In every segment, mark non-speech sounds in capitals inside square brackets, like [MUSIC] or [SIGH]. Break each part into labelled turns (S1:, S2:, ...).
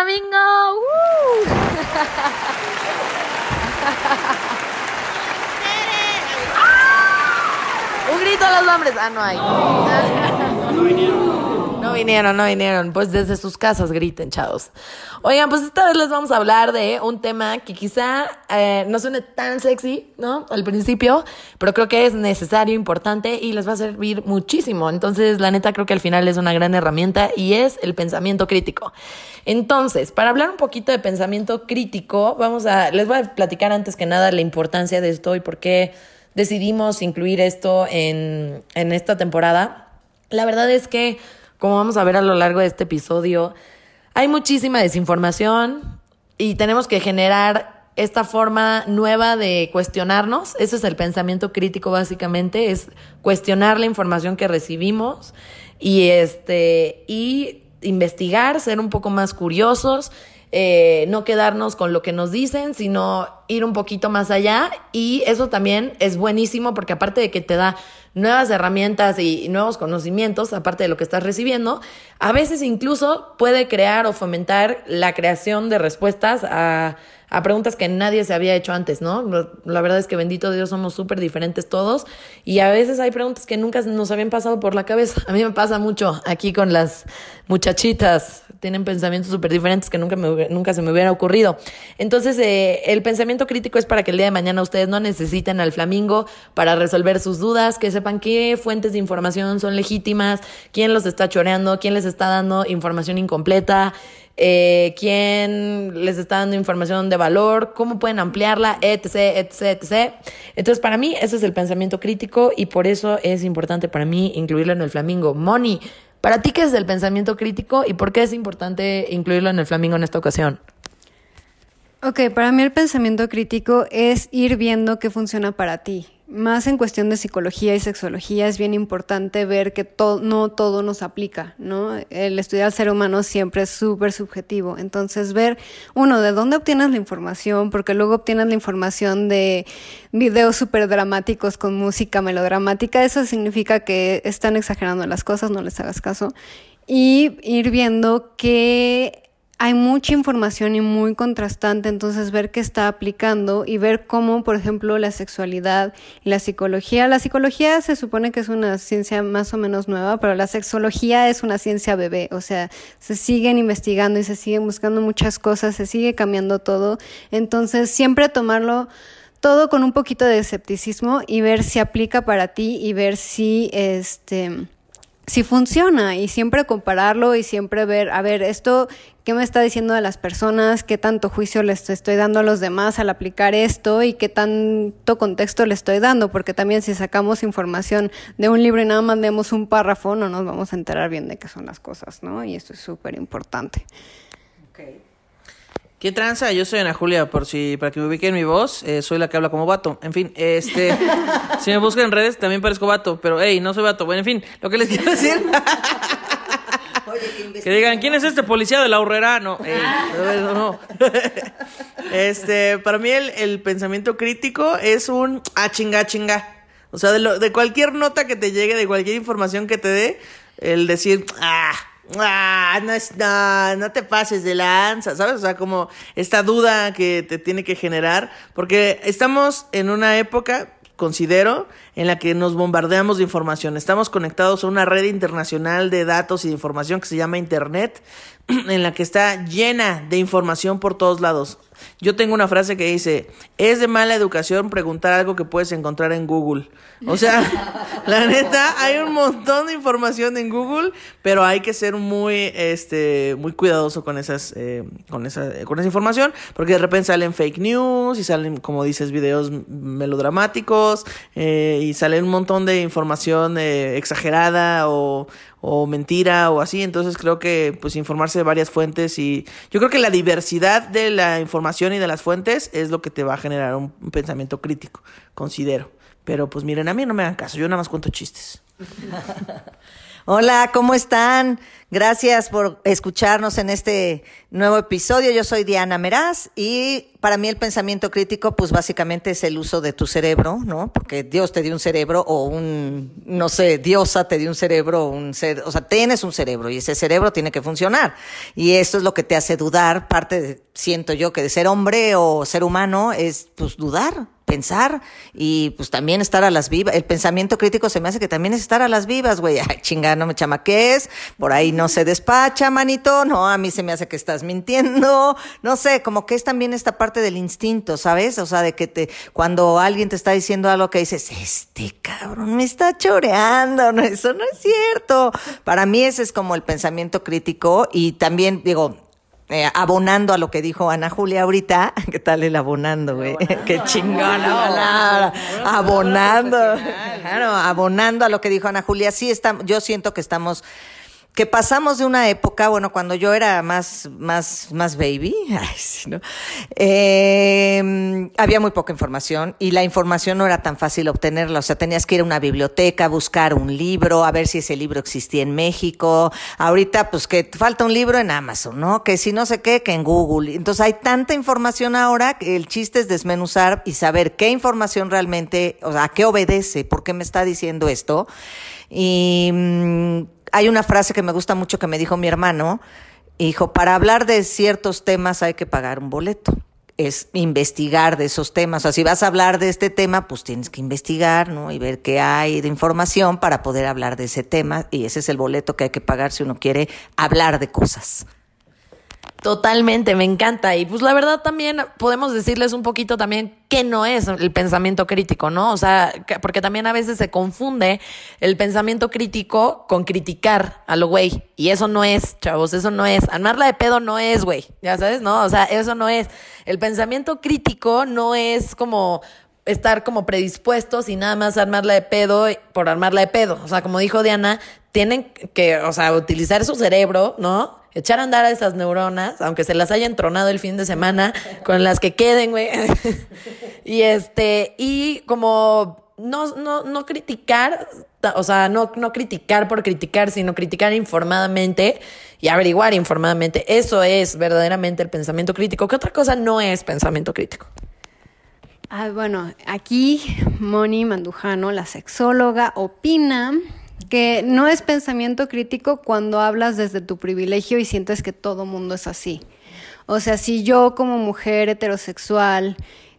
S1: Red Flamingo. ¡Woo! Un grito a los hombres. Ah, no hay. No vinieron. No vinieron. Pues desde sus casas griten, chavos. Oigan, pues esta vez les vamos a hablar de un tema que quizá eh, no suene tan sexy, ¿no? Al principio, pero creo que es necesario, importante y les va a servir muchísimo. Entonces, la neta, creo que al final es una gran herramienta y es el pensamiento crítico. Entonces, para hablar un poquito de pensamiento crítico, vamos a, les voy a platicar antes que nada la importancia de esto y por qué decidimos incluir esto en, en esta temporada. La verdad es que, como vamos a ver a lo largo de este episodio, hay muchísima desinformación y tenemos que generar esta forma nueva de cuestionarnos. Ese es el pensamiento crítico básicamente, es cuestionar la información que recibimos y este y investigar, ser un poco más curiosos eh, no quedarnos con lo que nos dicen, sino ir un poquito más allá. Y eso también es buenísimo porque aparte de que te da nuevas herramientas y, nuevos conocimientos, aparte de lo que estás recibiendo, a veces incluso puede crear o fomentar la creación de respuestas a a preguntas que nadie se había hecho antes, ¿no? La verdad es que bendito Dios somos súper diferentes todos y a veces hay preguntas que nunca nos habían pasado por la cabeza. [LAUGHS] A mí me pasa mucho aquí con las muchachitas, tienen pensamientos súper diferentes que nunca, me, nunca se me hubiera ocurrido. Entonces, eh, el pensamiento crítico es para que el día de mañana ustedes no necesiten al flamingo para resolver sus dudas, que sepan qué fuentes de información son legítimas, quién los está choreando, quién les está dando información incompleta eh, quién les está dando información de valor, cómo pueden ampliarla, etc., etc., etc. Entonces, para mí, ese es el pensamiento crítico y por eso es importante para mí incluirlo en el flamingo. Moni, ¿para ti qué es el pensamiento crítico y por qué es importante incluirlo en el flamingo en esta ocasión?
S2: Ok, para mí el pensamiento crítico es ir viendo qué funciona para ti más en cuestión de psicología y sexología es bien importante ver que no todo nos aplica, ¿no? El estudiar al ser humano siempre es súper subjetivo. Entonces, ver, uno, de dónde obtienes la información, porque luego obtienes la información de videos súper dramáticos con música melodramática, eso significa que están exagerando las cosas, no les hagas caso. Y ir viendo qué hay mucha información y muy contrastante, entonces ver qué está aplicando y ver cómo, por ejemplo, la sexualidad y la psicología. La psicología se supone que es una ciencia más o menos nueva, pero la sexología es una ciencia bebé, o sea, se siguen investigando y se siguen buscando muchas cosas, se sigue cambiando todo, entonces siempre tomarlo todo con un poquito de escepticismo y ver si aplica para ti y ver si este si funciona y siempre compararlo y siempre ver, a ver, esto, ¿qué me está diciendo de las personas? ¿Qué tanto juicio les estoy dando a los demás al aplicar esto? ¿Y qué tanto contexto le estoy dando? Porque también si sacamos información de un libro y nada más leemos un párrafo, no nos vamos a enterar bien de qué son las cosas, ¿no? Y esto es súper importante.
S3: ¿Qué tranza? Yo soy Ana Julia, por si, para que me ubiquen mi voz, eh, soy la que habla como vato. En fin, este, [LAUGHS] si me buscan en redes también parezco vato, pero hey, no soy vato. Bueno, en fin, lo que les quiero decir. [LAUGHS] [LAUGHS] que digan, ¿quién es este policía de la horrera? No, no, este, para mí el, el, pensamiento crítico es un ah, chinga, chinga. O sea, de, lo, de cualquier nota que te llegue, de cualquier información que te dé, el decir, ah, ah, no, es, no, no te pases de lanza, ¿sabes? O sea, como esta duda que te tiene que generar, porque estamos en una época, considero, en la que nos bombardeamos de información. Estamos conectados a una red internacional de datos y de información que se llama Internet, [CLEARS THROAT] en la que está llena de información por todos lados. Yo tengo una frase que dice, es de mala educación preguntar algo que puedes encontrar en Google. O sea, [LAUGHS] la neta, hay un montón de información en Google, pero hay que ser muy, este, muy cuidadoso con esas, eh, con esa, con esa información, porque de repente salen fake news y salen, como dices, videos melodramáticos eh, y salen un montón de información eh, exagerada o, o mentira o así. Entonces creo que pues informarse de varias fuentes y yo creo que la diversidad de la información y de las fuentes es lo que te va a generar un, pensamiento crítico, considero. Pero pues miren, a mí no me hagan caso, yo nada más cuento chistes. [LAUGHS]
S4: Hola, ¿cómo están? Gracias por escucharnos en este nuevo episodio. Yo soy Diana Meraz y para mí el pensamiento crítico, pues básicamente es el uso de tu cerebro, ¿no? Porque Dios te dio un cerebro o un, no sé, diosa te dio un cerebro, un ser, o sea, tienes un cerebro y ese cerebro tiene que funcionar. Y esto es lo que te hace dudar, parte, de, siento yo, que de ser hombre o ser humano es, pues, dudar pensar y pues también estar a las vivas. El pensamiento crítico se me hace que también es estar a las vivas, güey. [LAUGHS] Ay, chinga, no me chamaques, por ahí no se despacha, manito. No, a mí se me hace que estás mintiendo. No sé, como que es también esta parte del instinto, ¿sabes? O sea, de que te, cuando alguien te está diciendo algo que dices, este cabrón me está choreando, no, eso no es cierto. Para mí ese es como el pensamiento crítico y también digo, eh, abonando a lo que dijo Ana Julia ahorita. [LAUGHS] ¿Qué tal el abonando, güey? [LAUGHS] Qué chingona Abonando. Claro, abonando a lo que dijo Ana Julia. Sí, está, yo siento que estamos que pasamos de una época, bueno, cuando yo era más, más, más baby, [LAUGHS] eh, había muy poca información y la información no era tan fácil obtenerla. O sea, tenías que ir a una biblioteca, buscar un libro, a ver si ese libro existía en México. Ahorita, pues que falta un libro en Amazon, ¿no? Que si no sé qué, que en Google. Entonces hay tanta información ahora que el chiste es desmenuzar y saber qué información realmente, o sea, a qué obedece, por qué me está diciendo esto. Y mm, hay una frase que me gusta mucho que me dijo mi hermano. Dijo, para hablar de ciertos temas hay que pagar un boleto. Es investigar de esos temas. O sea, si vas a hablar de este tema, pues tienes que investigar, ¿no? Y ver qué hay de información para poder hablar de ese tema. Y ese es el boleto que hay que pagar si uno quiere hablar de cosas.
S1: Totalmente, me encanta. Y pues la verdad también podemos decirles un poquito también qué no es el pensamiento crítico, ¿no? O sea, porque también a veces se confunde el pensamiento crítico con criticar a lo güey. Y eso no es, chavos, eso no es. Armarla de pedo no es, güey. Ya sabes, ¿no? O sea, eso no es. El pensamiento crítico no es como estar como predispuestos y nada más armarla de pedo por armarla de pedo. O sea, como dijo Diana, tienen que, o sea, utilizar su cerebro, ¿no? Echar a andar a esas neuronas, aunque se las haya entronado el fin de semana, con las que queden, güey. [LAUGHS] y este, y como no, no, no criticar, o sea, no, no criticar por criticar, sino criticar informadamente y averiguar informadamente. Eso es verdaderamente el pensamiento crítico. ¿Qué otra cosa no es pensamiento crítico?
S2: Ah, bueno, aquí Moni Mandujano, la sexóloga, opina que no es pensamiento crítico cuando hablas desde tu privilegio y sientes que todo mundo es así. O sea, si yo como mujer heterosexual,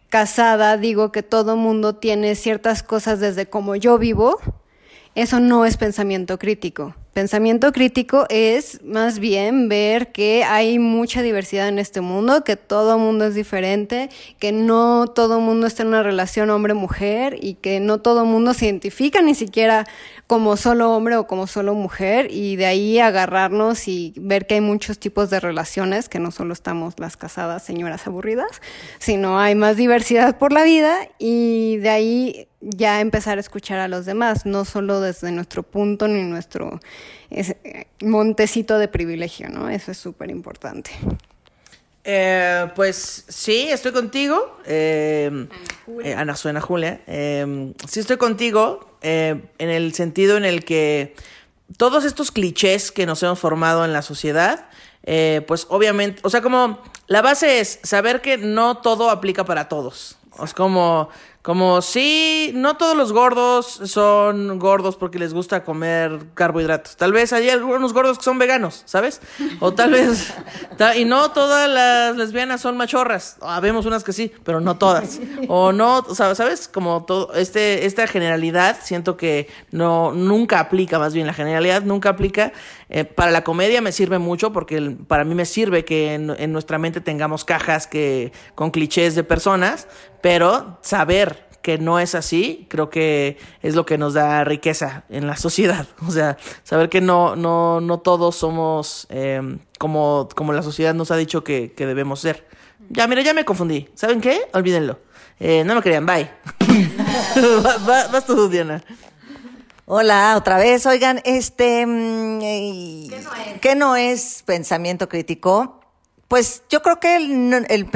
S2: casada, digo que todo mundo tiene ciertas cosas desde como yo vivo, eso no es pensamiento crítico. Pensamiento crítico es más bien ver que hay mucha diversidad en este mundo, que todo mundo es diferente, que no todo mundo está en una relación hombre-mujer y que no todo mundo se identifica ni siquiera como solo hombre o como solo mujer y de ahí agarrarnos y ver que hay muchos tipos de relaciones, que no solo estamos las casadas señoras aburridas, sino hay más diversidad por la vida y de ahí ya empezar a escuchar a los demás, no solo desde nuestro punto ni nuestro montecito de privilegio, ¿no? Eso es súper importante.
S3: Eh, pues sí, estoy contigo. Eh, eh, Ana suena Julia. Eh, sí, estoy contigo en el sentido en el que todos estos clichés que nos hemos formado en la sociedad, pues obviamente, o sea, como la base es saber que no todo aplica para todos. Es como como sí, no todos los gordos son gordos porque les gusta comer carbohidratos. Tal vez hay algunos gordos que son veganos, ¿sabes? O tal vez, [LAUGHS] y no todas las lesbianas son machorras. Habemos unas que sí, pero no todas. O no, ¿sabes? Como todo, este, esta generalidad siento que no, nunca aplica, más bien la generalidad nunca aplica. Eh, para la comedia me sirve mucho porque para mí me sirve que en, en nuestra mente tengamos cajas que, con clichés de personas, pero saber que no es así, creo que es lo que nos da riqueza en la [LAUGHS] sociedad. O sea, saber que no, no, no todos somos em, como, como la sociedad nos ha dicho que, debemos ser. Ya, mira, ya me confundí. ¿Saben qué? Olvídenlo. Eh, no me crean, bye. [LAUGHS] vas tú, Diana.
S4: Hola, otra vez. Oigan, este. Mm, ¿Qué no es? pensamiento crítico? Pues yo creo que el, el,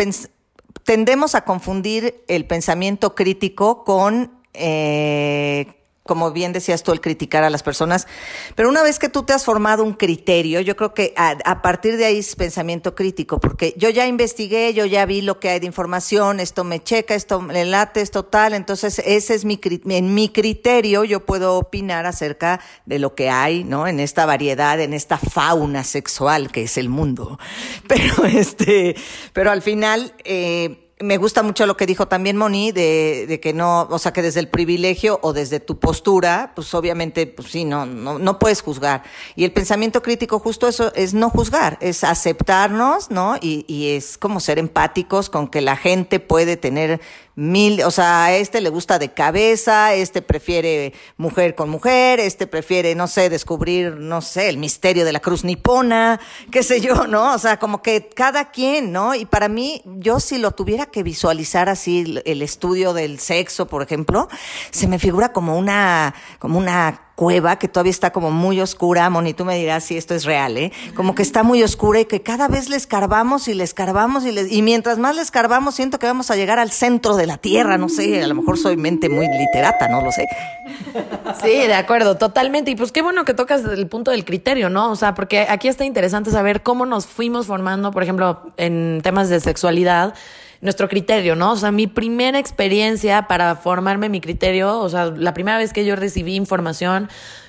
S4: tendemos a confundir el pensamiento crítico con, eh, como bien decías tú, el criticar a las personas. Pero una vez que tú te has formado un criterio, yo creo que a, partir de ahí es pensamiento crítico, porque yo ya investigué, yo ya vi lo que hay de información, esto me checa, esto me late, esto tal, entonces ese es mi, en mi criterio, yo puedo opinar acerca de lo que hay, ¿no? En esta variedad, en esta fauna sexual que es el mundo. [LAUGHS] Pero este, pero al final, eh, me gusta mucho lo que dijo también Moni, de, de, que no, o sea, que desde el privilegio o desde tu postura, pues obviamente, pues sí, no, no, no puedes juzgar. Y el pensamiento crítico justo eso es no juzgar, es aceptarnos, ¿no? Y, y es como ser empáticos con que la gente puede tener mil, o sea, a este le gusta de cabeza, este prefiere mujer con mujer, este prefiere, no sé, descubrir, no sé, el misterio de la cruz nipona, qué sé yo, ¿no? O sea, como que cada quien, ¿no? Y para mí, yo si lo tuviera que visualizar así, el estudio del sexo, por ejemplo, se me figura como una, como una cueva que todavía está como muy oscura, Moni, tú me dirás si esto es real, ¿eh? Como que está muy oscura y que cada vez le escarbamos y le escarbamos y, y mientras más le escarbamos siento que vamos a llegar al centro de la Tierra, no sé, a lo mejor soy mente muy literata, no lo sé.
S1: Sí, de acuerdo, totalmente. Y pues qué bueno que tocas el punto del criterio, ¿no? O sea, porque aquí está interesante saber cómo nos fuimos formando, por ejemplo, en temas de sexualidad nuestro criterio, ¿no? O sea, mi primera experiencia para formarme mi criterio, o sea, la primera vez que yo recibí información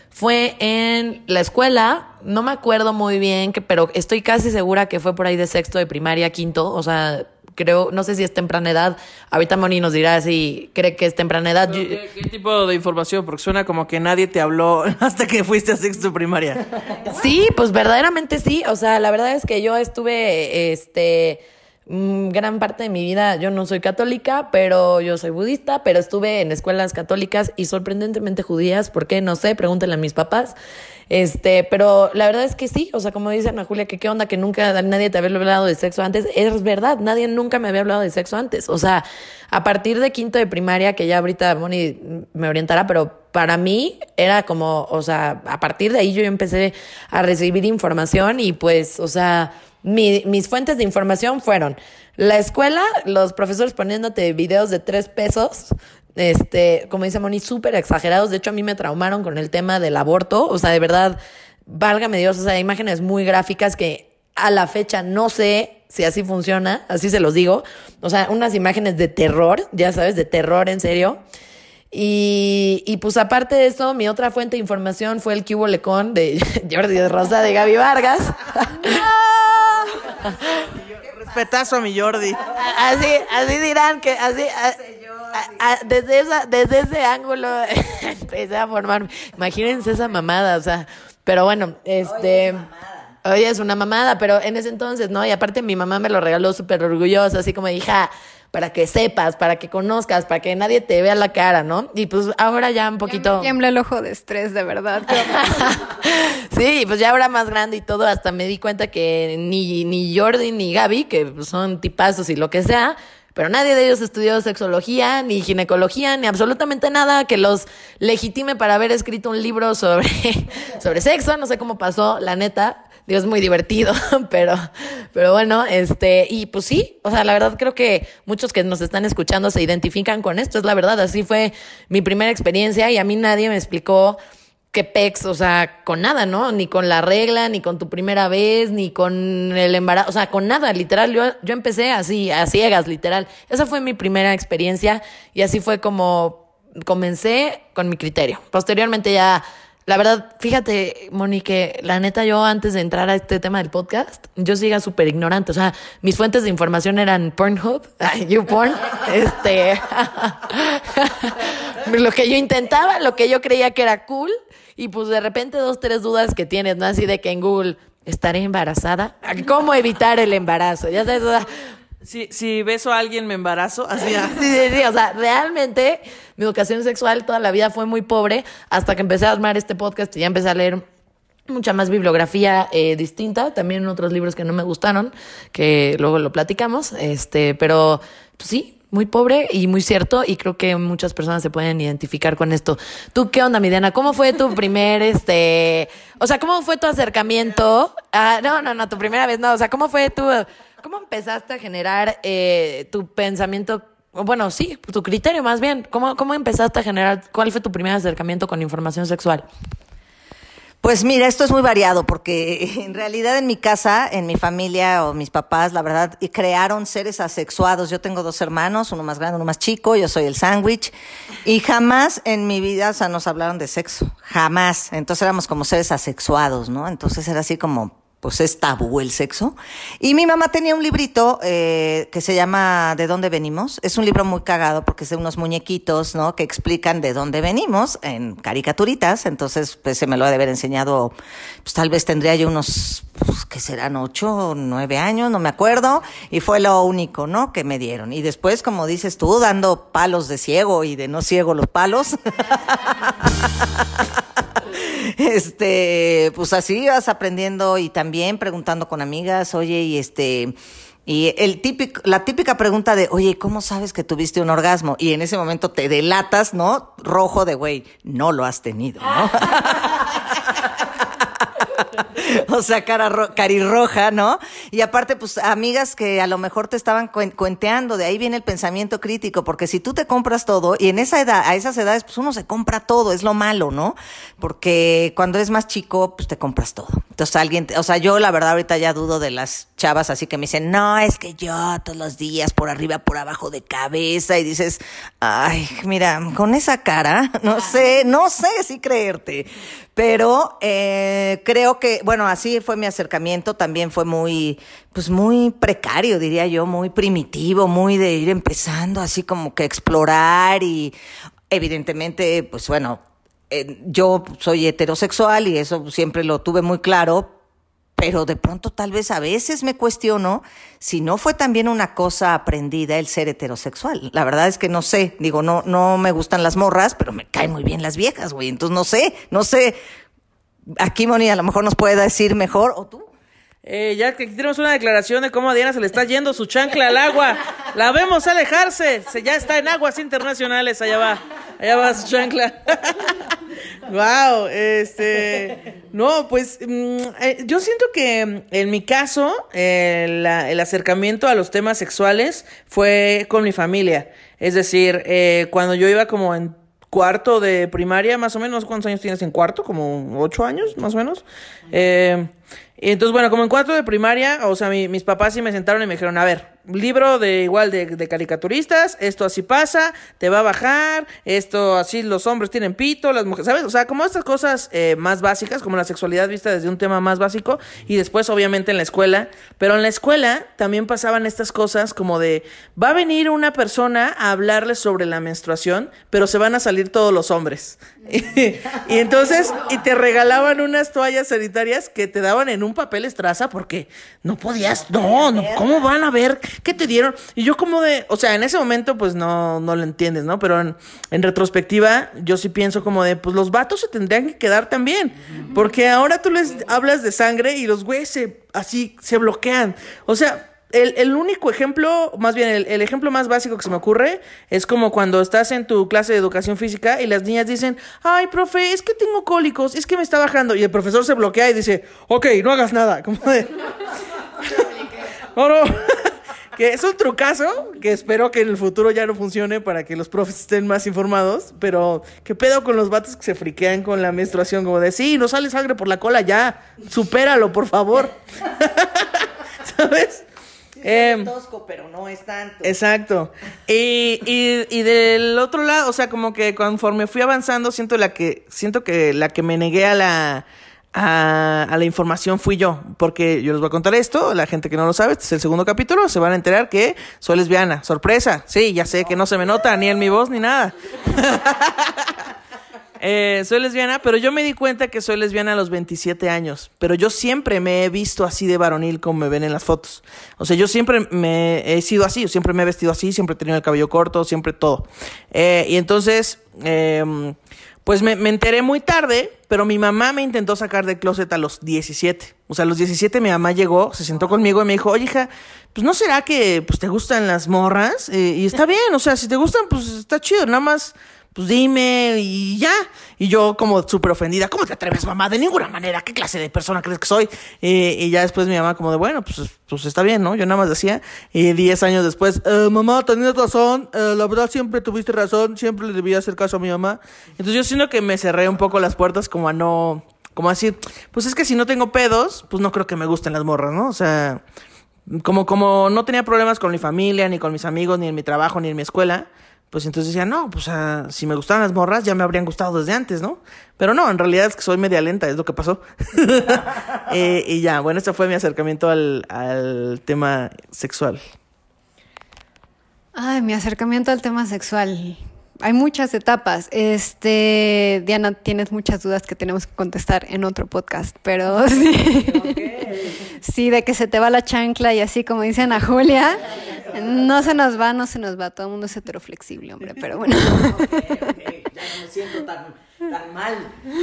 S1: fue en la escuela, no me acuerdo muy bien, que, pero estoy casi segura que fue por ahí de sexto de primaria, quinto, o sea, creo, no sé si es temprana edad. Ahorita Moni nos dirá si cree que es temprana edad.
S3: ¿Qué, tipo de información? Porque suena como que nadie te habló [LAUGHS] hasta que fuiste a sexto de primaria.
S1: Sí, pues verdaderamente sí. O sea, la verdad es que yo estuve, este gran parte de mi vida yo no soy católica, pero yo soy budista, pero estuve en escuelas católicas y sorprendentemente judías, ¿por qué? No sé, pregúntenle a mis papás. Este, pero la verdad es que sí, o sea, como dice Ana Julia, que qué onda que nunca nadie te había hablado de sexo antes, es verdad, nadie nunca me había hablado de sexo antes. O sea, a partir de quinto de primaria, que ya ahorita Moni me orientará, pero para mí era como, o sea, a partir de ahí yo empecé a recibir información y pues, o sea, mis fuentes de información fueron la escuela, los profesores poniéndote videos de tres pesos, este, como dice Moni, súper exagerados. De hecho, a mí me traumaron con el tema del aborto. O sea, de verdad, válgame Dios, o sea, imágenes muy gráficas que a la fecha no sé si así funciona, así se los digo. O sea, unas imágenes de terror, ya sabes, de terror en serio. Y, y pues aparte de eso, mi otra fuente de información fue el Cubo Lecón de [LAUGHS] Jordi Rosa de Gaby Vargas. [LAUGHS]
S3: Respetazo a mi Jordi.
S1: Así, así dirán que así. desde, esa, desde ese ángulo [LAUGHS] empecé a formar. Imagínense esa mamada, o sea. Pero bueno, este. Hoy es una mamada, pero en ese entonces, ¿no? Y aparte mi mamá me lo regaló súper orgullosa, así como hija, para que sepas, para que conozcas, para que nadie te vea la cara, ¿no? Y pues ahora ya un poquito...
S2: Ya me tiembla el ojo de estrés, de verdad. [LAUGHS]
S1: sí, pues ya ahora más grande y todo, hasta me di cuenta que ni, ni Jordi ni Gaby, que son tipazos y lo que sea, pero nadie de ellos estudió sexología, ni ginecología, ni absolutamente nada que los legitime para haber escrito un libro sobre, [LAUGHS] sobre sexo. No sé cómo pasó, la neta. Dios, muy divertido, [LAUGHS] pero, pero bueno, este, y pues sí, o sea, la verdad creo que muchos que nos están escuchando se identifican con esto, es la verdad, así fue mi primera experiencia y a mí nadie me explicó qué pex, o sea, con nada, ¿no? Ni con la regla, ni con tu primera vez, ni con el embarazo, o sea, con nada, literal, yo empecé así, a ciegas, literal. Esa fue mi primera experiencia y así fue como comencé con mi criterio. Posteriormente ya la verdad, fíjate, Monique, la neta, yo antes de entrar a este tema del podcast, yo siga súper ignorante. O sea, mis fuentes de información eran Pornhub, [LAUGHS] YouPorn, este. [LAUGHS] lo que yo intentaba, lo que yo creía que era cool, y pues de repente dos, tres dudas que tienes, ¿no? Así de que en Google, ¿estaré embarazada? ¿Cómo evitar el embarazo? Ya sabes, o sea,
S3: si, si beso a alguien me embarazo, así.
S1: Sí, sí, sí, o sea, realmente mi educación sexual toda la vida fue muy pobre hasta que empecé a armar este podcast y ya empecé a leer mucha más bibliografía eh, distinta, también otros libros que no me gustaron, que luego lo platicamos, este, pero pues sí, muy pobre y muy cierto y creo que muchas personas se pueden identificar con esto. ¿Tú qué onda, Midiana? ¿Cómo fue tu primer, [LAUGHS] este, o sea, cómo fue tu acercamiento? Ah, no, no, no, tu primera vez, no, o sea, ¿cómo fue tu ¿Cómo empezaste a generar eh, tu pensamiento bueno, sí, tu criterio más bien. ¿Cómo, ¿Cómo empezaste a generar, cuál fue tu primer acercamiento con información sexual?
S4: Pues mira, esto es muy variado porque [LAUGHS] en realidad en mi casa, en mi familia o mis papás, la verdad, crearon seres asexuados. Yo tengo dos hermanos, uno más grande, uno más chico, yo soy el sándwich y jamás en mi vida, o sea, nos hablaron de sexo, jamás. Entonces éramos como seres asexuados, ¿no? Entonces era así como pues es tabú el sexo. Y mi mamá tenía un librito eh, que se llama ¿De dónde venimos? Es un libro muy cagado porque es de unos muñequitos, ¿no? Que explican de dónde venimos en caricaturitas. Entonces, pues se me lo ha de haber enseñado, pues tal vez tendría yo unos, pues, que serán ocho o nueve años, no me acuerdo. Y fue lo único, ¿no? Que me dieron. Y después, como dices tú, dando palos de ciego y de no ciego los palos. [LAUGHS] este, pues así vas aprendiendo y también preguntando con amigas, oye, y este, y el típico, la típica pregunta de, oye, ¿cómo sabes que tuviste un orgasmo? Y en ese momento te delatas, ¿no? Rojo de, güey, no lo has tenido, ¿no? [LAUGHS] [LAUGHS] o sea, cara carirroja, ¿no? Y aparte, pues, amigas que a lo mejor te estaban cuenteando, de ahí viene el pensamiento crítico, porque si tú te compras todo, y en esa edad, a esas edades, pues uno se compra todo, es lo malo, ¿no? Porque cuando eres más chico, pues te compras todo. Entonces alguien, o sea, yo la verdad ahorita ya dudo de las chavas así que me dicen, no, es que yo todos los días por arriba, por abajo de cabeza, y dices, ay, mira, con esa cara, [LAUGHS] no sé, no sé si creerte. Pero eh, creo que, bueno, así fue mi acercamiento, también fue muy, pues muy precario, diría yo, muy primitivo, muy de ir empezando así como que explorar y evidentemente, pues bueno, eh, yo soy heterosexual y eso siempre lo tuve muy claro, pero de pronto tal vez a veces me cuestiono si no fue también una cosa aprendida el ser heterosexual. La verdad es que no sé, digo, no, no me gustan las morras, pero me caen muy bien las viejas, güey. Entonces no sé, no sé. Aquí Moni a lo mejor nos puede decir mejor, o tú.
S3: Eh, ya que aquí tenemos una declaración de cómo a Diana se le está yendo su chancla al agua. La vemos alejarse. Se, ya está en aguas internacionales. Allá va. Allá va su chancla. [LAUGHS] wow, este. No, pues mm, eh, yo siento que en mi caso, el acercamiento a los temas sexuales fue con mi familia. Es decir, eh, cuando yo iba como en cuarto de primaria, más o menos, ¿cuántos años tienes en cuarto? Como ocho años, más o menos. Eh, entonces, bueno, como en cuarto de primaria, o sea, mis papás sí me sentaron y me dijeron, a ver, libro de igual de, caricaturistas, esto así pasa, te va a bajar, esto así los hombres tienen pito, las mujeres, ¿sabes? O sea, como estas cosas eh, más básicas, como la sexualidad vista desde un tema más básico, y después obviamente en la escuela, pero en la escuela también pasaban estas cosas como de, va a venir una persona a hablarles sobre la menstruación, pero se van a salir todos los hombres. [LAUGHS] y, entonces, y te regalaban unas toallas sanitarias que te daban en un papel estraza porque no podías, no, no, ¿cómo van a ver? ¿Qué te dieron? Y yo como de, o sea, en ese momento pues no, no lo entiendes, ¿no? Pero en, retrospectiva yo sí pienso como de, pues los vatos se tendrían que quedar también, porque ahora tú les hablas de sangre y los güeyes se, así se bloquean. O sea, el, único ejemplo, más bien el, ejemplo más básico que se me ocurre es como cuando estás en tu clase de educación física y las niñas dicen, ay, profe, es que tengo cólicos, es que me está bajando. Y el profesor se bloquea y dice, ok, no hagas nada. [LAUGHS] Como de... [LAUGHS] no, no. Que es un trucazo que espero que en el futuro ya no funcione para que los profes estén más informados. Pero, ¿qué pedo con los vatos que se friquean con la menstruación? Como de, sí, no sale sangre por la cola, ya, supéralo, por favor. [LAUGHS] ¿Sabes?
S4: es em, tosco, pero no es tanto.
S3: Exacto. Y, y, y, del otro lado, o sea, como que conforme fui avanzando, siento la que, siento que la que me negué a la a, la información fui yo, porque yo les voy a contar esto, la gente que no lo sabe, este es el segundo capítulo, se van a enterar que soy lesbiana. Sorpresa, sí, ya sé que no se me nota ni en mi voz ni nada. [LAUGHS] Eh, soy lesbiana, pero yo me di cuenta que soy lesbiana a los 27 años. Pero yo siempre me he visto así de varonil como me ven en las fotos. O sea, yo siempre me he sido así, siempre me he vestido así, siempre he tenido el cabello corto, siempre todo. Eh, y entonces, eh, pues me, enteré muy tarde, pero mi mamá me intentó sacar del closet a los 17. O sea, a los 17 mi mamá llegó, se sentó conmigo y me dijo, oye hija, pues no será que pues te gustan las morras? Eh, y está [LAUGHS] bien, o sea, si te gustan, pues está chido, nada más pues dime y ya. Y yo como súper ofendida, ¿cómo te atreves, mamá? De ninguna manera, ¿qué clase de persona crees que soy? Eh, y ya después mi mamá como de, bueno, pues, pues está bien, ¿no? Yo nada más decía. Y diez años después, eh, mamá, tenías razón, eh, la verdad siempre tuviste razón, siempre le debía hacer caso a mi mamá. Entonces yo siento que me cerré un poco las puertas como a no, como a decir, pues es que si no tengo pedos, pues no creo que me gusten las morras, ¿no? O sea, como, como no tenía problemas con mi familia, ni con mis amigos, ni en mi trabajo, ni en mi escuela pues entonces decía, no, pues si me gustaban las morras ya me habrían gustado desde antes, ¿no? Pero no, en realidad es que soy media lenta, es lo que pasó. [LAUGHS] eh, y ya, bueno, este fue mi acercamiento al, al tema sexual.
S2: Ay, mi acercamiento al tema sexual. Hay muchas etapas. Este, Diana, tienes muchas dudas que tenemos que contestar en otro podcast, pero [LAUGHS] sí. Sí, de que se te va la chancla y así como dicen a Julia. No se nos va, no se nos va. Todo el mundo es heteroflexible, hombre, pero bueno.
S4: Ya no me siento tan, tan mal.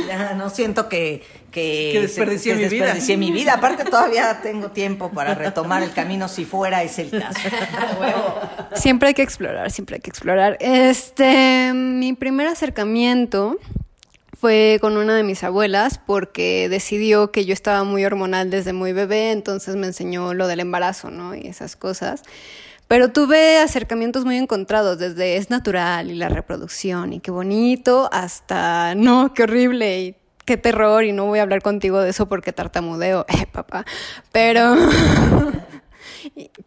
S4: Ya no siento que, que,
S3: Que desperdicié
S4: que
S3: mi vida.
S4: desperdicié mi vida. Aparte, todavía tengo tiempo para retomar el camino si fuera ese el caso. [LAUGHS]
S2: Siempre hay que explorar, siempre hay que explorar. Este, mi primer acercamiento fue con una de mis abuelas porque decidió que yo estaba muy hormonal desde muy bebé, entonces me enseñó lo del embarazo, ¿no? Y esas cosas. Pero tuve acercamientos muy encontrados, desde es natural y la reproducción y qué bonito, hasta no, qué horrible y qué terror y no voy a hablar contigo de eso porque tartamudeo, [LAUGHS] eh, papá. Pero...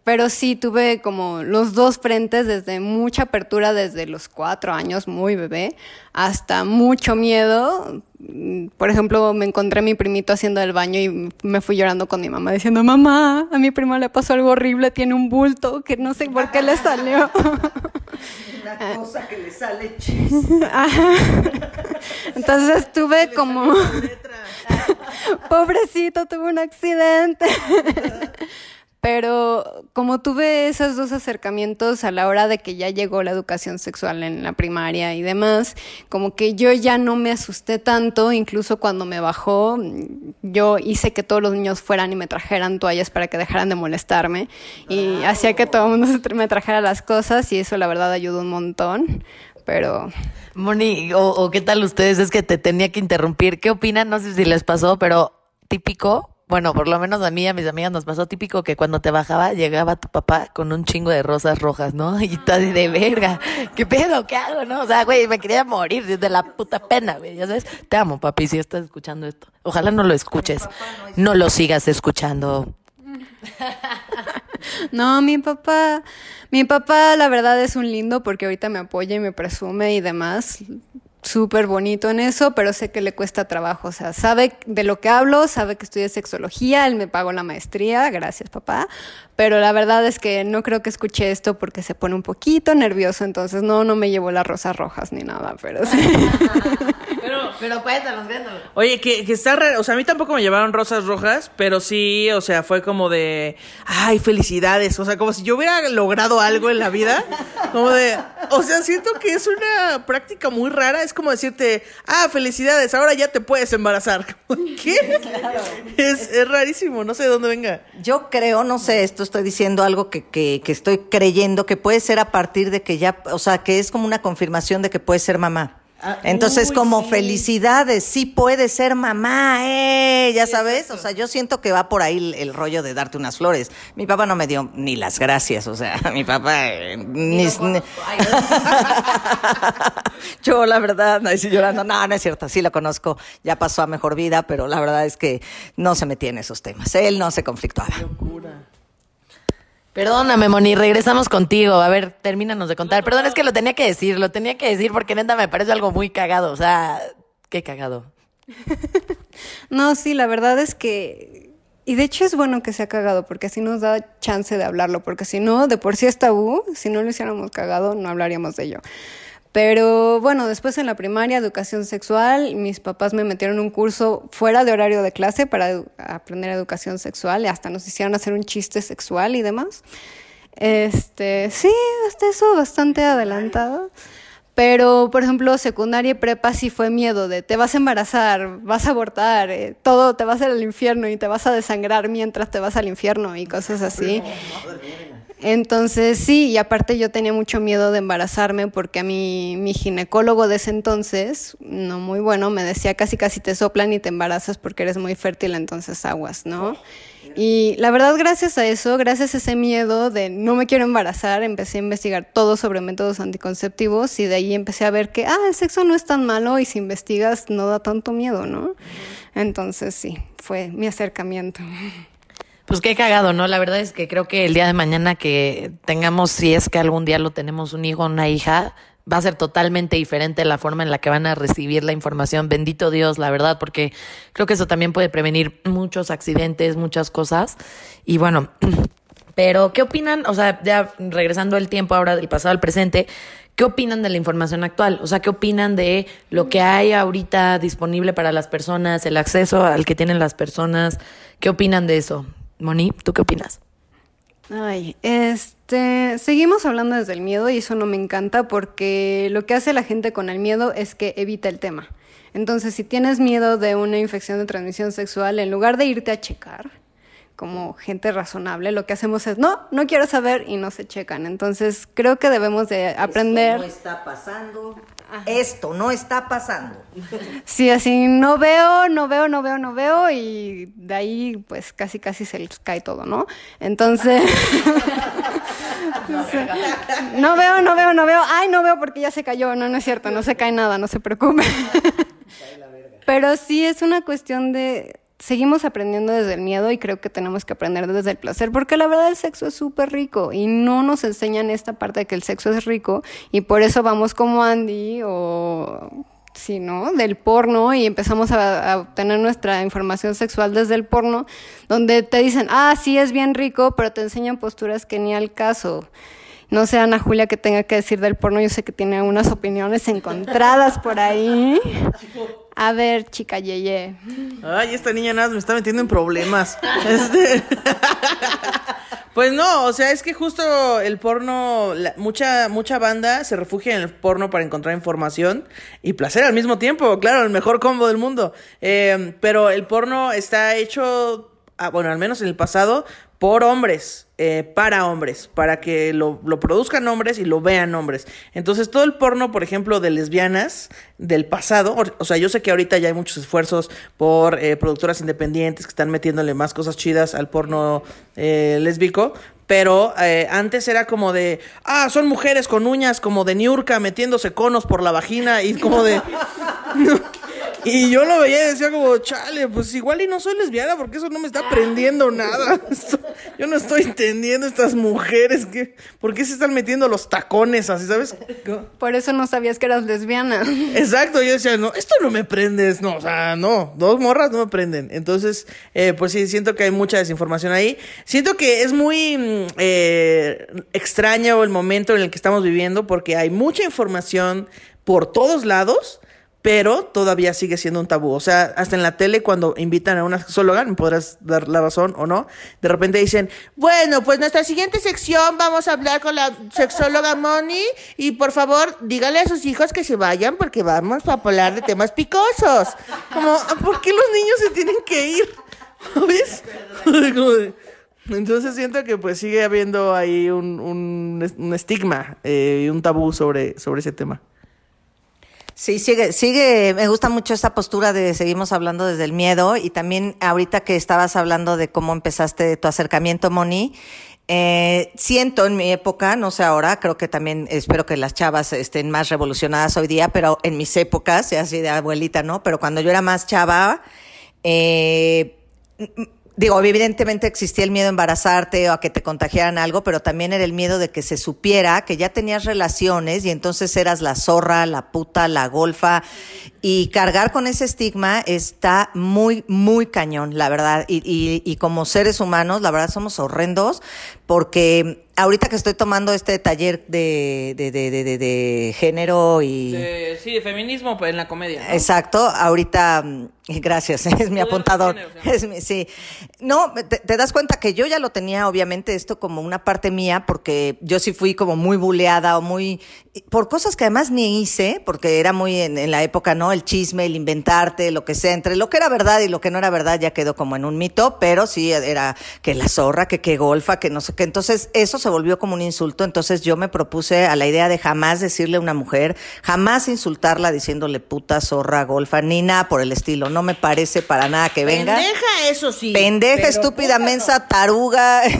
S2: Pero sí, tuve como los dos frentes, desde mucha apertura, desde los cuatro años, muy bebé, hasta mucho miedo. Por ejemplo, me encontré a mi primito haciendo el baño y me fui llorando con mi mamá diciendo, mamá, a mi primo le pasó algo horrible, tiene un bulto que no sé por qué le salió.
S4: Una cosa que le sale [LAUGHS] chis.
S2: Entonces tuve como, [LAUGHS] pobrecito, tuve un accidente. Pero como tuve esos dos acercamientos a la hora de que ya llegó la educación sexual en la primaria y demás, como que yo ya no me asusté tanto, incluso cuando me bajó, yo hice que todos los niños fueran y me trajeran toallas para que dejaran de molestarme y hacía que todo el mundo me trajera las cosas y eso la verdad ayudó un montón, pero
S1: Moni, o, o qué tal ustedes, es que te tenía que interrumpir. ¿Qué opinan? No sé si les pasó, pero típico, bueno, por lo menos a mí y a mis amigas nos pasó típico que cuando te bajaba llegaba tu papá con un chingo de rosas rojas, ¿no? [LAUGHS] Y así de verga, ¿qué pedo? ¿Qué hago? No, o sea, güey, me quería morir de la puta pena, güey, ya sabes. Te amo, papi, si estás escuchando esto. Ojalá no lo escuches. No lo sigas escuchando. [LAUGHS]
S2: No, mi papá, mi papá la verdad es un lindo porque ahorita me apoya y me presume y demás. Súper bonito en eso, pero sé que le cuesta trabajo. O sea, sabe de lo que hablo, sabe que estudié sexología, él me pagó la maestría, gracias papá. Pero la verdad es que no creo que escuche esto porque se pone un poquito nervioso, entonces no, no me llevó las rosas rojas ni nada, pero sí. [LAUGHS]
S1: Pero, pero cuéntanos, cuéntanos.
S3: Oye, que, que está raro. O sea, a mí tampoco me llevaron rosas rojas, pero sí, o sea, fue como de. Ay, felicidades. O sea, como si yo hubiera logrado algo en la vida. Como de. O sea, siento que es una práctica muy rara. Es como decirte, ah, felicidades, ahora ya te puedes embarazar. [LAUGHS] ¿Qué? Es, es rarísimo, no sé de dónde venga.
S4: Yo creo, no sé, esto estoy diciendo algo que, que, que estoy creyendo que puede ser a partir de que ya, o sea, que es como una confirmación de que puede ser mamá.
S3: Ah,
S4: Entonces,
S3: uy,
S4: como
S3: sí.
S4: felicidades, sí puede ser mamá, eh, ya sabes, o sea, yo siento que va por ahí el, el rollo de darte unas flores. Mi papá no me dio ni las gracias, o sea, [LAUGHS] mi papá eh, ni, ni- [LAUGHS] yo la verdad, no estoy llorando, no, no es cierto, sí lo conozco, ya pasó a mejor vida, pero la verdad es que no se metía en esos temas, él no se conflictuaba.
S1: Perdóname, Moni, regresamos contigo. A ver, termínanos de contar. Perdón, es que lo tenía que decir, lo tenía que decir porque neta me parece algo muy cagado. O sea, qué cagado. [LAUGHS]
S2: No, sí, la verdad es que... Y de hecho es bueno que sea cagado, porque así nos da chance de hablarlo, porque si no, de por sí es tabú, si no lo hiciéramos cagado, no hablaríamos de ello. Pero bueno, después en la primaria, educación sexual, mis papás me metieron un curso fuera de horario de clase para aprender educación sexual y hasta nos hicieron hacer un chiste sexual y demás. Este, sí, hasta eso bastante adelantado. Pero, por ejemplo, secundaria y prepa sí fue miedo de te vas a embarazar, vas a abortar, eh, todo te vas a ir al infierno y te vas a desangrar mientras te vas al infierno y cosas así. Entonces sí, y aparte yo tenía mucho miedo de embarazarme porque a mí mi ginecólogo de ese entonces, no muy bueno, me decía casi casi te soplan y te embarazas porque eres muy fértil, entonces aguas, ¿no? Y la verdad, gracias a eso, gracias a ese miedo de no me quiero embarazar, empecé a investigar todo sobre métodos anticonceptivos y de ahí empecé a ver que, ah, el sexo no es tan malo y si investigas no da tanto miedo, ¿no? Entonces sí, fue mi acercamiento.
S1: Pues qué cagado, ¿no? La verdad es que creo que el día de mañana que tengamos, si es que algún día lo tenemos un hijo o una hija, va a ser totalmente diferente la forma en la que van a recibir la información. Bendito Dios, la verdad, porque creo que eso también puede prevenir muchos accidentes, muchas cosas. Y bueno, [CLEARS THROAT] pero ¿qué opinan? O sea, ya regresando el tiempo ahora del pasado al presente, ¿qué opinan de la información actual? O sea, ¿qué opinan de lo que hay ahorita disponible para las personas, el acceso al que tienen las personas? ¿Qué opinan de eso? Moni, ¿tú qué opinas?
S2: Ay, este, seguimos hablando desde el miedo y eso no me encanta porque lo que hace la gente con el miedo es que evita el tema. Entonces, si tienes miedo de una infección de transmisión sexual, en lugar de irte a checar, como gente razonable, lo que hacemos es, no, no quiero saber y no se checan. Entonces, creo que debemos de aprender.
S4: Esto no está pasando. Esto no está pasando. [LAUGHS]
S2: Sí, así no veo, no veo, no veo, no veo y de ahí pues casi casi se les cae todo, ¿no? Entonces [LAUGHS] [LAUGHS] no veo, no veo, no veo. Ay, no veo porque ya se cayó. No, no es cierto, no se cae nada, no se preocupe. Pero sí es una cuestión de seguimos aprendiendo desde el miedo y creo que tenemos que aprender desde el placer, porque la verdad el sexo es súper rico y no nos enseñan esta parte de que el sexo es rico y por eso vamos como Andy o sí, ¿no? Del porno y empezamos a, a, obtener nuestra información sexual desde el porno, donde te dicen, ah, sí es bien rico, pero te enseñan posturas que ni al caso. No sé, Ana Julia, que tenga que decir del porno, yo sé que tiene unas opiniones encontradas por ahí. [LAUGHS] A ver, chica Yeye.
S3: Ay, esta niña nada me está metiendo en problemas. [LAUGHS] Este... [LAUGHS] pues no, o sea, es que justo el porno, la, mucha, mucha banda se refugia en el porno para encontrar información y placer al mismo tiempo. Claro, el mejor combo del mundo. Eh, pero el porno está hecho, ah, bueno, al menos en el pasado, por hombres, eh, para hombres, para que lo, lo, produzcan hombres y lo vean hombres. Entonces, todo el porno, por ejemplo, de lesbianas del pasado, o, sea, yo sé que ahorita ya hay muchos esfuerzos por eh, productoras independientes que están metiéndole más cosas chidas al porno eh, lésbico, pero eh, antes era como de, ah, son mujeres con uñas como de Niurka metiéndose conos por la vagina y como de... [LAUGHS] [LAUGHS] Y yo lo veía y decía como, chale, pues igual y no soy lesbiana porque eso no me está aprendiendo nada. [LAUGHS] Yo no estoy entendiendo estas mujeres que, ¿por qué se están metiendo los tacones así, sabes?
S2: Por eso no sabías que eras lesbiana.
S3: Exacto, yo decía, no, esto no me prendes, no, o sea, no, dos morras no me prenden. Entonces, eh, pues sí, siento que hay mucha desinformación ahí. Siento que es muy eh, extraño el momento en el que estamos viviendo porque hay mucha información por todos lados pero todavía sigue siendo un tabú. O sea, hasta en la tele cuando invitan a una sexóloga, me podrás dar la razón o no, de repente dicen, bueno, pues nuestra siguiente sección vamos a hablar con la sexóloga Moni y por favor dígale a sus hijos que se vayan porque vamos a hablar de temas picosos. Como, ¿por qué los niños se tienen que ir? ¿Ves? [LAUGHS] Entonces siento que pues sigue habiendo ahí un, un, estigma y eh, un tabú sobre, sobre ese tema.
S4: Sí, sigue, sigue, me gusta mucho esta postura de seguimos hablando desde el miedo y también ahorita que estabas hablando de cómo empezaste tu acercamiento, Moni, eh, siento en mi época, no sé ahora, creo que también espero que las chavas estén más revolucionadas hoy día, pero en mis épocas, ya así de abuelita, ¿no? Pero cuando yo era más chava, eh, digo, evidentemente existía el miedo a embarazarte o a que te contagiaran algo, pero también era el miedo de que se supiera que ya tenías relaciones y entonces eras la zorra, la puta, la golfa. Y cargar con ese estigma está muy, muy cañón, la verdad. Y, y, y como seres humanos, la verdad somos horrendos porque ahorita que estoy tomando este taller de, de, de, de, de género y...
S3: De, sí, de feminismo en la comedia. ¿no?
S4: Exacto, ahorita, gracias, [LAUGHS] es mi apuntador. Es mi, sí. No, te, te, das cuenta que yo ya lo tenía, obviamente, esto como una parte mía, porque yo sí fui como muy buleada o muy... por cosas que además ni hice, porque era muy en, en la época, ¿no? El chisme, el inventarte, lo que sea, entre lo que era verdad y lo que no era verdad ya quedó como en un mito, pero sí era que la zorra, que qué golfa, que no sé qué. Entonces, eso se se volvió como un insulto, entonces yo me propuse a la idea de jamás decirle a una mujer, jamás insultarla diciéndole puta, zorra, golfa, ni nada por el estilo. No me parece para nada que venga.
S3: Pendeja, eso sí.
S4: Pendeja, estúpida,
S3: no.
S4: mensa, taruga. [LAUGHS]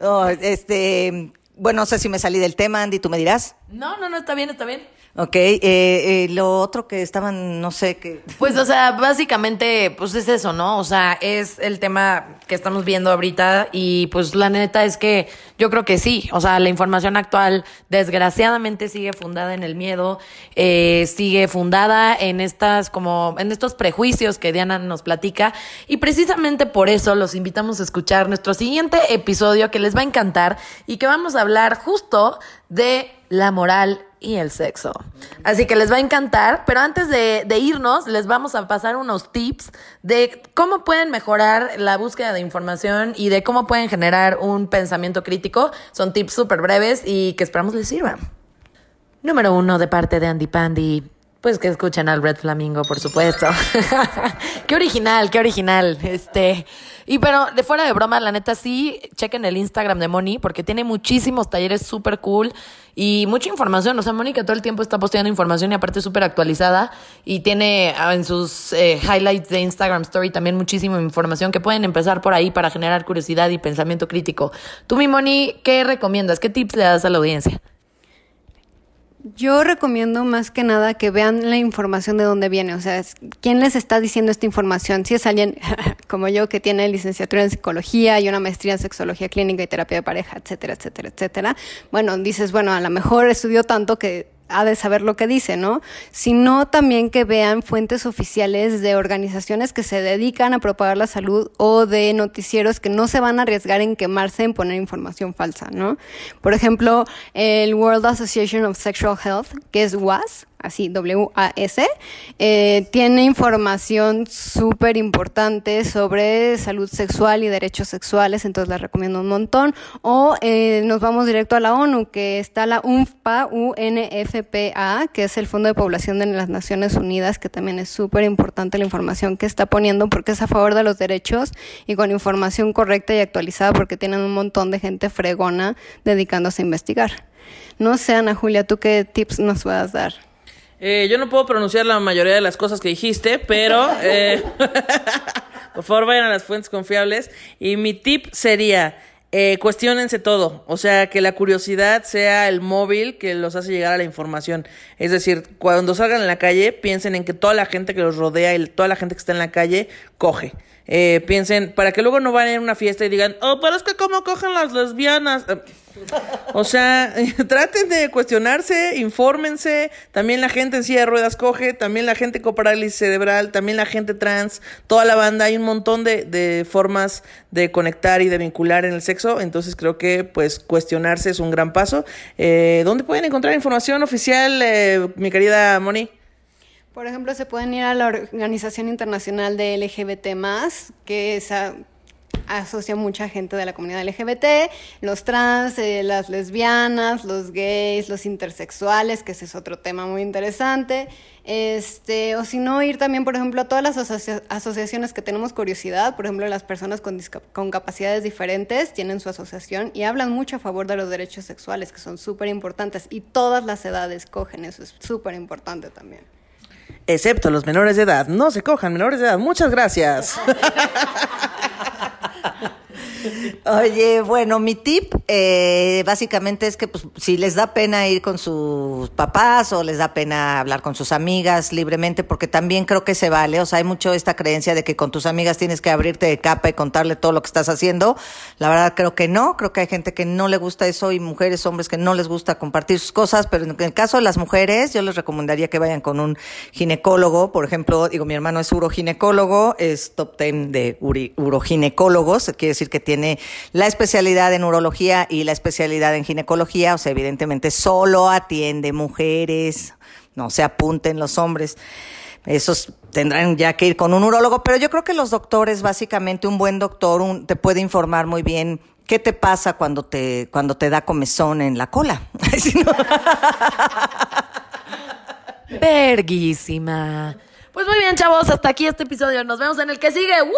S4: No, este, bueno, no sé si me salí del tema, Andy, tú me dirás.
S1: No, no, no, está bien, está bien.
S4: Ok, eh, eh, lo otro que estaban, no sé, que...
S1: Pues, o sea, básicamente, pues es eso, ¿no? O sea, es el tema que estamos viendo ahorita y pues la neta es que yo creo que sí, o sea, la información actual desgraciadamente sigue fundada en el miedo, eh, sigue fundada en estas como, en estos prejuicios que Diana nos platica y precisamente por eso los invitamos a escuchar nuestro siguiente episodio que les va a encantar y que vamos a hablar justo de la moral y el sexo. Así que les va a encantar, pero antes de, irnos, les vamos a pasar unos tips de cómo pueden mejorar la búsqueda de información y de cómo pueden generar un pensamiento crítico. Son tips súper breves y que esperamos les sirvan. Número uno de parte de Andy Pandy. Pues que escuchen al Red Flamingo, por supuesto. [LAUGHS] qué original, qué original. Este, y pero de fuera de broma, la neta sí, chequen el Instagram de Moni porque tiene muchísimos talleres súper cool y mucha información. O sea, Mónica todo el tiempo está posteando información y aparte súper actualizada y tiene ah, en sus eh, highlights de Instagram Story también muchísima información que pueden empezar por ahí para generar curiosidad y pensamiento crítico. Tú, mi Moni, ¿qué recomiendas? ¿Qué tips le das a la audiencia?
S2: Yo recomiendo más que nada que vean la información de dónde viene, o sea, quién les está diciendo esta información. Si es alguien [LAUGHS] como yo que tiene licenciatura en psicología y una maestría en sexología clínica y terapia de pareja, etcétera, etcétera, etcétera. Bueno, dices, bueno, a lo mejor estudió tanto que ha de saber lo que dice, ¿no? Sino también que vean fuentes oficiales de organizaciones que se dedican a propagar la salud o de noticieros que no se van a arriesgar en quemarse en poner información falsa, ¿no? Por ejemplo, el World Association of Sexual Health, que es WAS, así W-A-S, eh, tiene información súper importante sobre salud sexual y derechos sexuales, entonces la recomiendo un montón. O eh, nos vamos directo a la ONU, que está la UNFPA, UNFPA, que es el Fondo de Población de las Naciones Unidas, que también es súper importante la información que está poniendo porque es a favor de los derechos y con información correcta y actualizada porque tienen un montón de gente fregona dedicándose a investigar. No sé, Ana Julia, ¿tú qué tips nos puedas dar?
S3: Eh, yo no puedo pronunciar la mayoría de las cosas que dijiste, pero eh, [LAUGHS] por favor vayan a las fuentes confiables. Y mi tip sería, eh, cuestionense todo. O sea, que la curiosidad sea el móvil que los hace llegar a la información. Es decir, cuando salgan en la calle, piensen en que toda la gente que los rodea y toda la gente que está en la calle coge. Eh, piensen, para que luego no vayan a una fiesta y digan, oh, pero es que cómo cogen las lesbianas. O sea, [LAUGHS] traten de cuestionarse, infórmense. También la gente en silla de ruedas coge, también la gente con parálisis cerebral, también la gente trans, toda la banda. Hay un montón de, formas de conectar y de vincular en el sexo. Entonces creo que pues cuestionarse es un gran paso. Eh, ¿Dónde pueden encontrar información oficial, eh, mi querida Moni?
S2: Por ejemplo, se pueden ir a la Organización Internacional de LGBT, que esa asocia mucha gente de la comunidad LGBT, los trans, eh, las lesbianas, los gays, los intersexuales, que ese es otro tema muy interesante. Este, o si no, ir también, por ejemplo, a todas las asocia asociaciones que tenemos curiosidad, por ejemplo, las personas con, con capacidades diferentes tienen su asociación y hablan mucho a favor de los derechos sexuales, que son súper importantes, y todas las edades cogen, eso es súper importante también
S3: excepto los menores de edad. No se cojan menores de edad. Muchas gracias. [LAUGHS]
S4: Oye, bueno, mi tip eh, básicamente es que pues, si les da pena ir con sus papás o les da pena hablar con sus amigas libremente, porque también creo que se vale, o sea, hay mucho esta creencia de que con tus amigas tienes que abrirte de capa y contarle todo lo que estás haciendo. La verdad creo que no, creo que hay gente que no le gusta eso y mujeres, hombres que no les gusta compartir sus cosas, pero en el caso de las mujeres yo les recomendaría que vayan con un ginecólogo, por ejemplo, digo, mi hermano es uroginecólogo, es top ten de uri, uroginecólogos, quiere decir que tiene la especialidad en urología y la especialidad en ginecología, o sea, evidentemente solo atiende mujeres, no se apunten los hombres. Esos tendrán ya que ir con un urólogo, pero yo creo que los doctores, básicamente, un buen doctor te puede informar muy bien qué te pasa cuando te, cuando te da comezón en la cola. [LAUGHS]
S1: Verguísima. Pues muy bien, chavos, hasta aquí este episodio. Nos vemos en el que sigue. ¡Woo!